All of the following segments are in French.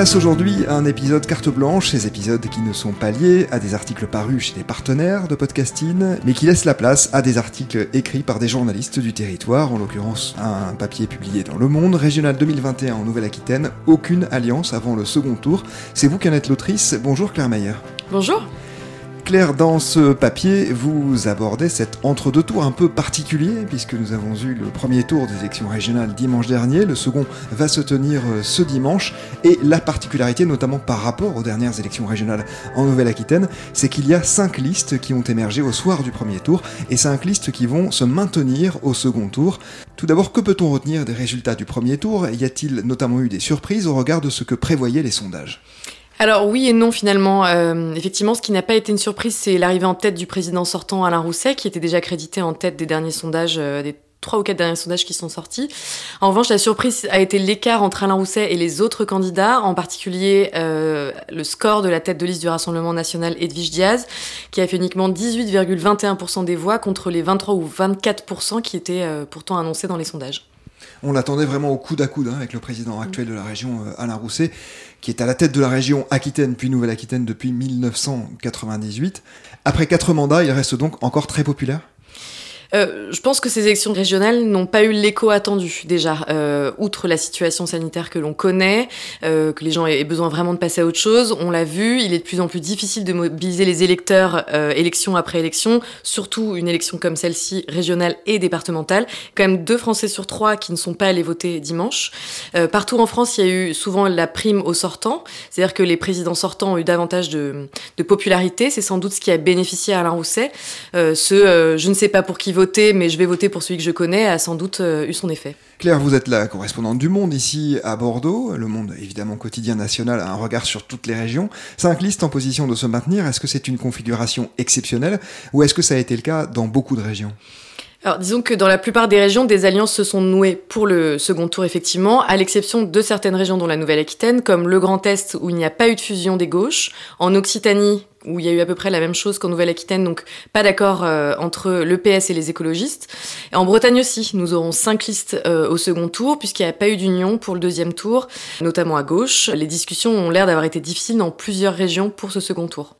Place aujourd'hui à un épisode carte blanche, ces épisodes qui ne sont pas liés à des articles parus chez des partenaires de podcasting, mais qui laissent la place à des articles écrits par des journalistes du territoire, en l'occurrence un papier publié dans Le Monde, Régional 2021 en Nouvelle-Aquitaine, aucune alliance avant le second tour. C'est vous qui en êtes l'autrice, bonjour Claire Mayer. Bonjour. Claire, dans ce papier, vous abordez cet entre-deux tours un peu particulier, puisque nous avons eu le premier tour des élections régionales dimanche dernier, le second va se tenir euh, ce dimanche, et la particularité, notamment par rapport aux dernières élections régionales en Nouvelle-Aquitaine, c'est qu'il y a cinq listes qui ont émergé au soir du premier tour, et cinq listes qui vont se maintenir au second tour. Tout d'abord, que peut-on retenir des résultats du premier tour? Y a-t-il notamment eu des surprises au regard de ce que prévoyaient les sondages? Alors oui et non finalement. Euh, effectivement, ce qui n'a pas été une surprise, c'est l'arrivée en tête du président sortant Alain Rousset, qui était déjà crédité en tête des derniers sondages, euh, des trois ou quatre derniers sondages qui sont sortis. En revanche, la surprise a été l'écart entre Alain Rousset et les autres candidats, en particulier euh, le score de la tête de liste du Rassemblement national Edwige Diaz, qui a fait uniquement 18,21% des voix contre les 23 ou 24% qui étaient euh, pourtant annoncés dans les sondages. On l'attendait vraiment au coude à coude hein, avec le président actuel de la région, euh, Alain Rousset, qui est à la tête de la région Aquitaine puis Nouvelle-Aquitaine depuis 1998. Après quatre mandats, il reste donc encore très populaire Euh, je pense que ces élections régionales n'ont pas eu l'écho attendu déjà, euh, outre la situation sanitaire que l'on connaît, euh, que les gens aient besoin vraiment de passer à autre chose. On l'a vu, il est de plus en plus difficile de mobiliser les électeurs euh, élection après élection, surtout une élection comme celle-ci, régionale et départementale. Quand même deux Français sur trois qui ne sont pas allés voter dimanche. Euh, partout en France, il y a eu souvent la prime aux sortants, c'est-à-dire que les présidents sortants ont eu davantage de, de popularité. C'est sans doute ce qui a bénéficié à Alain Rousset. Ce je ne sais pas pour qui mais je vais voter pour celui que je connais, a sans doute euh, eu son effet. Claire, vous êtes la correspondante du Monde ici à Bordeaux. Le Monde, évidemment, quotidien national, a un regard sur toutes les régions. Cinq listes en position de se maintenir. Est-ce que c'est une configuration exceptionnelle ou est-ce que ça a été le cas dans beaucoup de régions? Alors, disons que dans la plupart des régions, des alliances se sont nouées pour le second tour, effectivement, à l'exception de certaines régions, dont la Nouvelle-Aquitaine, comme le Grand Est, où il n'y a pas eu de fusion des gauches, en Occitanie, où il y a eu à peu près la même chose qu'en Nouvelle-Aquitaine, donc pas d'accord euh, entre le PS et les écologistes. Et en Bretagne aussi, nous aurons cinq listes euh, au second tour, puisqu'il n'y a pas eu d'union pour le deuxième tour, notamment à gauche. Les discussions ont l'air d'avoir été difficiles dans plusieurs régions pour ce second tour.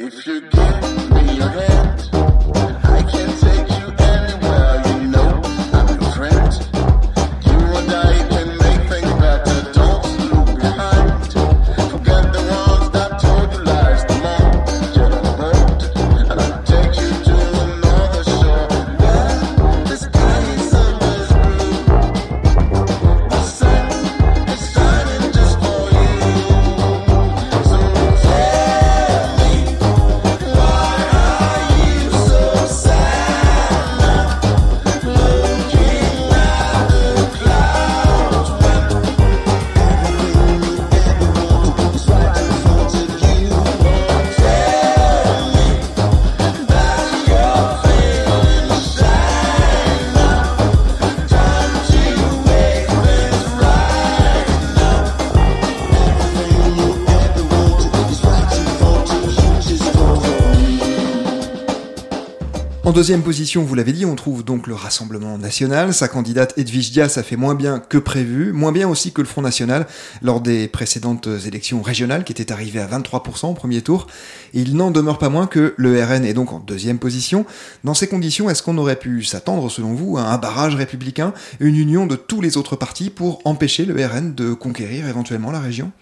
En deuxième position, vous l'avez dit, on trouve donc le Rassemblement National. Sa candidate Edwige Diaz a fait moins bien que prévu, moins bien aussi que le Front National lors des précédentes élections régionales qui étaient arrivées à 23% au premier tour. Et il n'en demeure pas moins que le RN est donc en deuxième position. Dans ces conditions, est-ce qu'on aurait pu s'attendre, selon vous, à un barrage républicain, une union de tous les autres partis pour empêcher le RN de conquérir éventuellement la région?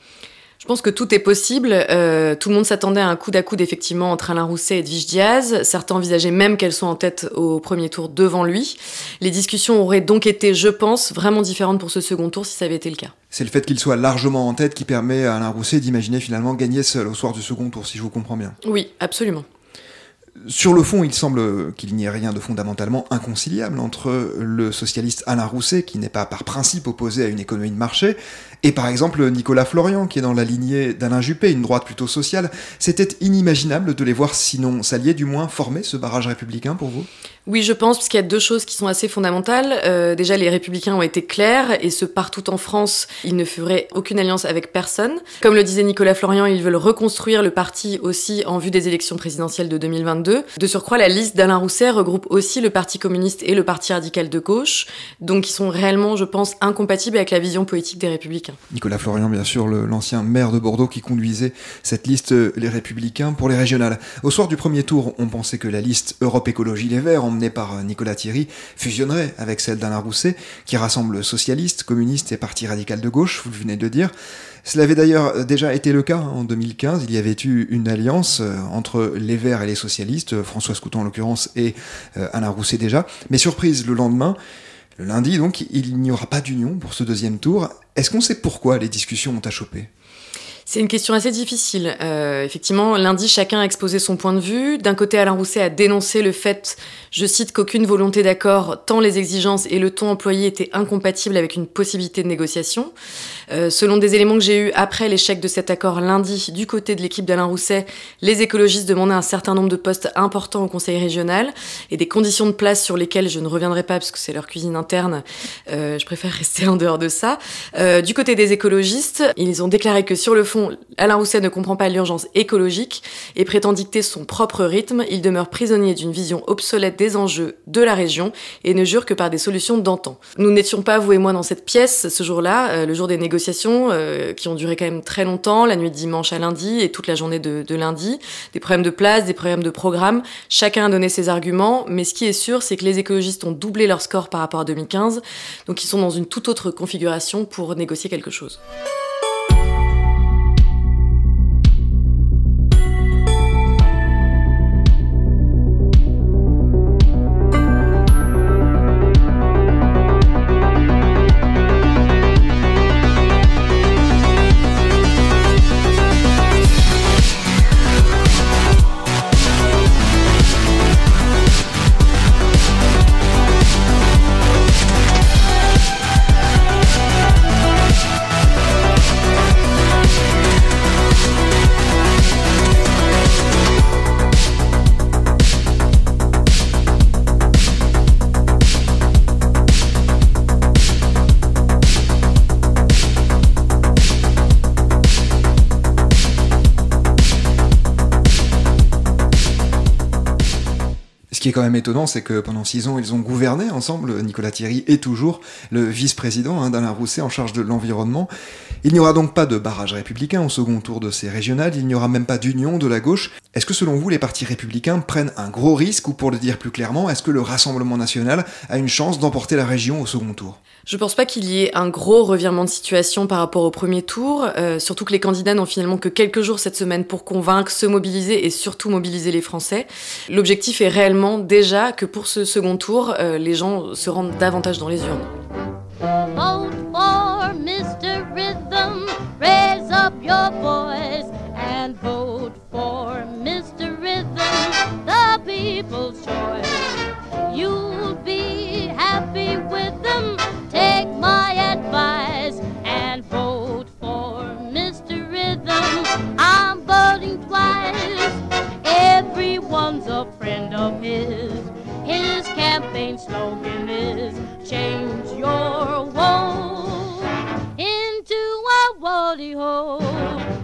Je pense que tout est possible. Euh, tout le monde s'attendait à un coup à coude effectivement entre Alain Rousset et Edwige Diaz. Certains envisageaient même qu'elle soit en tête au premier tour devant lui. Les discussions auraient donc été, je pense, vraiment différentes pour ce second tour si ça avait été le cas. C'est le fait qu'il soit largement en tête qui permet à Alain Rousset d'imaginer finalement gagner seul au soir du second tour, si je vous comprends bien. Oui, absolument. Sur le fond, il semble qu'il n'y ait rien de fondamentalement inconciliable entre le socialiste Alain Rousset, qui n'est pas par principe opposé à une économie de marché, et par exemple Nicolas Florian, qui est dans la lignée d'Alain Juppé, une droite plutôt sociale. C'était inimaginable de les voir, sinon s'allier, du moins former ce barrage républicain pour vous? Oui, je pense, parce qu'il y a deux choses qui sont assez fondamentales. Euh, déjà, les républicains ont été clairs, et ce partout en France, ils ne feraient aucune alliance avec personne. Comme le disait Nicolas Florian, ils veulent reconstruire le parti aussi en vue des élections présidentielles de 2022. De surcroît, la liste d'Alain Rousset regroupe aussi le Parti communiste et le Parti radical de gauche, donc ils sont réellement, je pense, incompatibles avec la vision politique des républicains. Nicolas Florian, bien sûr, l'ancien maire de Bordeaux qui conduisait cette liste euh, Les Républicains pour les régionales. Au soir du premier tour, on pensait que la liste Europe Écologie Les Verts, emmenée par euh, Nicolas Thierry, fusionnerait avec celle d'Alain Rousset, qui rassemble socialistes, communistes et Parti radical de gauche, vous venez de le dire. Cela avait d'ailleurs euh, déjà été le cas hein, en 2015. Il y avait eu une alliance entre les Verts et les socialistes, François Couton en l'occurrence et Alain Rousset déjà. Mais surprise, le lendemain, lundi, donc, il n'y aura pas d'union pour ce deuxième tour. Est-ce qu'on sait pourquoi les discussions ont achoppé c'est une question assez difficile. Euh, effectivement, lundi, chacun a exposé son point de vue. D'un côté, Alain Rousset a dénoncé le fait, je cite, qu'aucune volonté d'accord, tant les exigences et le ton employé étaient incompatibles avec une possibilité de négociation. Euh, selon des éléments que j'ai eus après l'échec de cet accord lundi, du côté de l'équipe d'Alain Rousset, les écologistes demandaient un certain nombre de postes importants au conseil régional et des conditions de place sur lesquelles je ne reviendrai pas parce que c'est leur cuisine interne. Euh, je préfère rester en dehors de ça. Euh, du côté des écologistes, ils ont déclaré que sur le fond, Alain Rousset ne comprend pas l'urgence écologique et prétend dicter son propre rythme. Il demeure prisonnier d'une vision obsolète des enjeux de la région et ne jure que par des solutions d'antan. Nous n'étions pas, vous et moi, dans cette pièce ce jour-là, euh, le jour des négociations, euh, qui ont duré quand même très longtemps, la nuit de dimanche à lundi et toute la journée de, de lundi. Des problèmes de place, des problèmes de programme. Chacun a donné ses arguments, mais ce qui est sûr, c'est que les écologistes ont doublé leur score par rapport à 2015, donc ils sont dans une toute autre configuration pour négocier quelque chose. Qui quand même étonnant, c'est que pendant six ans, ils ont gouverné ensemble. Nicolas Thierry est toujours le vice-président hein, d'Alain Rousset en charge de l'environnement. Il n'y aura donc pas de barrage républicain au second tour de ces régionales, il n'y aura même pas d'union de la gauche. Est-ce que selon vous, les partis républicains prennent un gros risque, ou pour le dire plus clairement, est-ce que le Rassemblement national a une chance d'emporter la région au second tour? Je pense pas qu'il y ait un gros revirement de situation par rapport au premier tour, euh, surtout que les candidats n'ont finalement que quelques jours cette semaine pour convaincre, se mobiliser et surtout mobiliser les Français. L'objectif est réellement déjà que pour ce second tour, euh, les gens se rendent davantage dans les urnes. Woolly hole.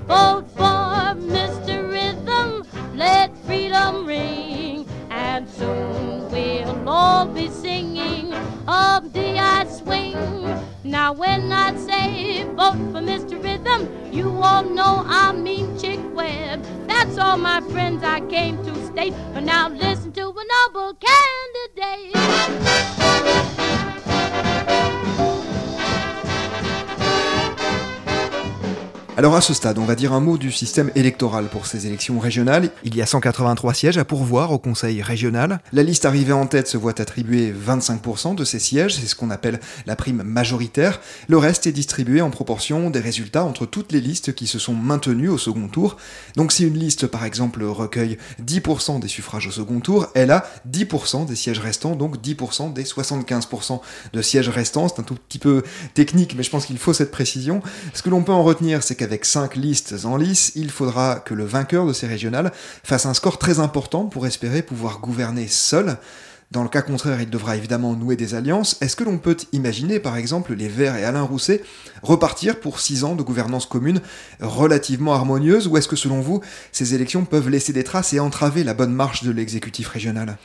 Vote for Mr. Rhythm, let freedom ring, and soon we'll all be singing of the I swing. Now when I say vote for Mr. Rhythm, you all know I mean Chick Webb. That's all my friends I came to state. But now listen to a noble candidate. Alors à ce stade, on va dire un mot du système électoral pour ces élections régionales. Il y a 183 sièges à pourvoir au Conseil régional. La liste arrivée en tête se voit attribuer 25% de ces sièges, c'est ce qu'on appelle la prime majoritaire. Le reste est distribué en proportion des résultats entre toutes les listes qui se sont maintenues au second tour. Donc si une liste par exemple recueille 10% des suffrages au second tour, elle a 10% des sièges restants, donc 10% des 75% de sièges restants. C'est un tout petit peu technique, mais je pense qu'il faut cette précision. Ce que l'on peut en retenir, c'est qu'avec 5 listes en lice, il faudra que le vainqueur de ces régionales fasse un score très important pour espérer pouvoir gouverner seul. Dans le cas contraire, il devra évidemment nouer des alliances. Est-ce que l'on peut imaginer, par exemple, les Verts et Alain Rousset repartir pour 6 ans de gouvernance commune relativement harmonieuse, ou est-ce que selon vous, ces élections peuvent laisser des traces et entraver la bonne marche de l'exécutif régional?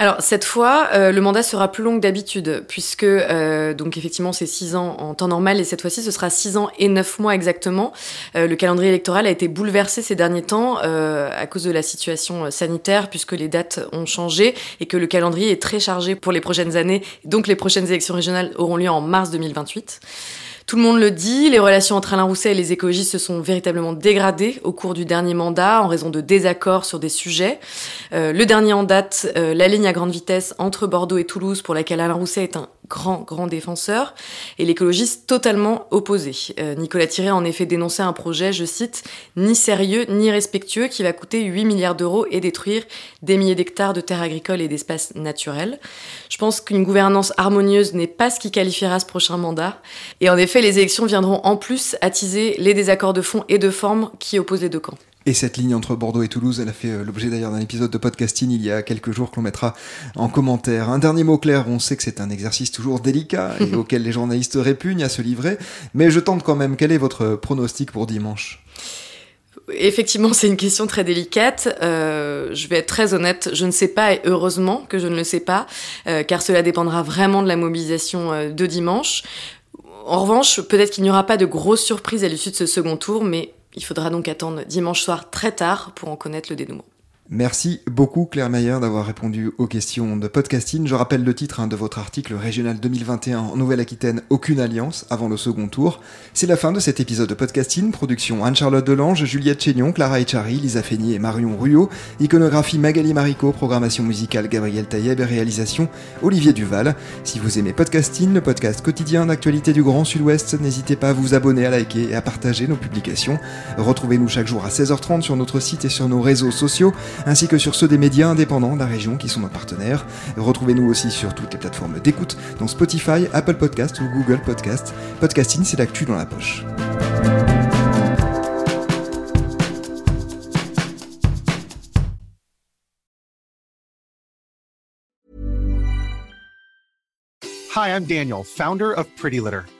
Alors cette fois, euh, le mandat sera plus long que d'habitude, puisque euh, donc effectivement c'est six ans en temps normal et cette fois-ci ce sera six ans et neuf mois exactement. Euh, le calendrier électoral a été bouleversé ces derniers temps euh, à cause de la situation sanitaire, puisque les dates ont changé et que le calendrier est très chargé pour les prochaines années. Donc les prochaines élections régionales auront lieu en mars 2028. Tout le monde le dit, les relations entre Alain Rousset et les écologistes se sont véritablement dégradées au cours du dernier mandat en raison de désaccords sur des sujets. Euh, le dernier en date, euh, la ligne à grande vitesse entre Bordeaux et Toulouse, pour laquelle Alain Rousset est un grand, grand défenseur, et l'écologiste totalement opposé. Euh, Nicolas Thierry a en effet dénoncé un projet, je cite, ni sérieux ni respectueux qui va coûter 8 milliards d'euros et détruire des milliers d'hectares de terres agricoles et d'espaces naturels. Je pense qu'une gouvernance harmonieuse n'est pas ce qui qualifiera ce prochain mandat. Et en effet, les élections viendront en plus attiser les désaccords de fond et de forme qui opposent les deux camps. Et cette ligne entre Bordeaux et Toulouse, elle a fait euh, l'objet d'ailleurs d'un épisode de podcasting il y a quelques jours que l'on mettra en commentaire. Un dernier mot clair, on sait que c'est un exercice toujours délicat et auquel les journalistes répugnent à se livrer, mais je tente quand même. Quel est votre pronostic pour dimanche? Effectivement, c'est une question très délicate. Euh, je vais être très honnête, je ne sais pas, et heureusement que je ne le sais pas, euh, car cela dépendra vraiment de la mobilisation euh, de dimanche. En revanche, peut-être qu'il n'y aura pas de grosses surprises à l'issue de ce second tour, mais il faudra donc attendre dimanche soir très tard pour en connaître le dénouement. Merci beaucoup Claire Mayer d'avoir répondu aux questions de podcasting. Je rappelle le titre hein, de votre article régional 2021 en Nouvelle-Aquitaine, aucune alliance avant le second tour. C'est la fin de cet épisode de podcasting. Production Anne-Charlotte Delange, Juliette Chénion, Clara Echari, Lisa Feigny et Marion Ruot. Iconographie Magali Marico, programmation musicale Gabriel Taïeb et réalisation Olivier Duval. Si vous aimez podcasting, le podcast quotidien d'actualité du Grand Sud-Ouest, n'hésitez pas à vous abonner, à liker et à partager nos publications. Retrouvez-nous chaque jour à 16h30 sur notre site et sur nos réseaux sociaux ainsi que sur ceux des médias indépendants de la région qui sont nos partenaires. Retrouvez-nous aussi sur toutes les plateformes d'écoute, dont Spotify, Apple Podcast ou Google Podcast. Podcasting, c'est l'actu dans la poche. Hi, I'm Daniel, founder of Pretty Litter.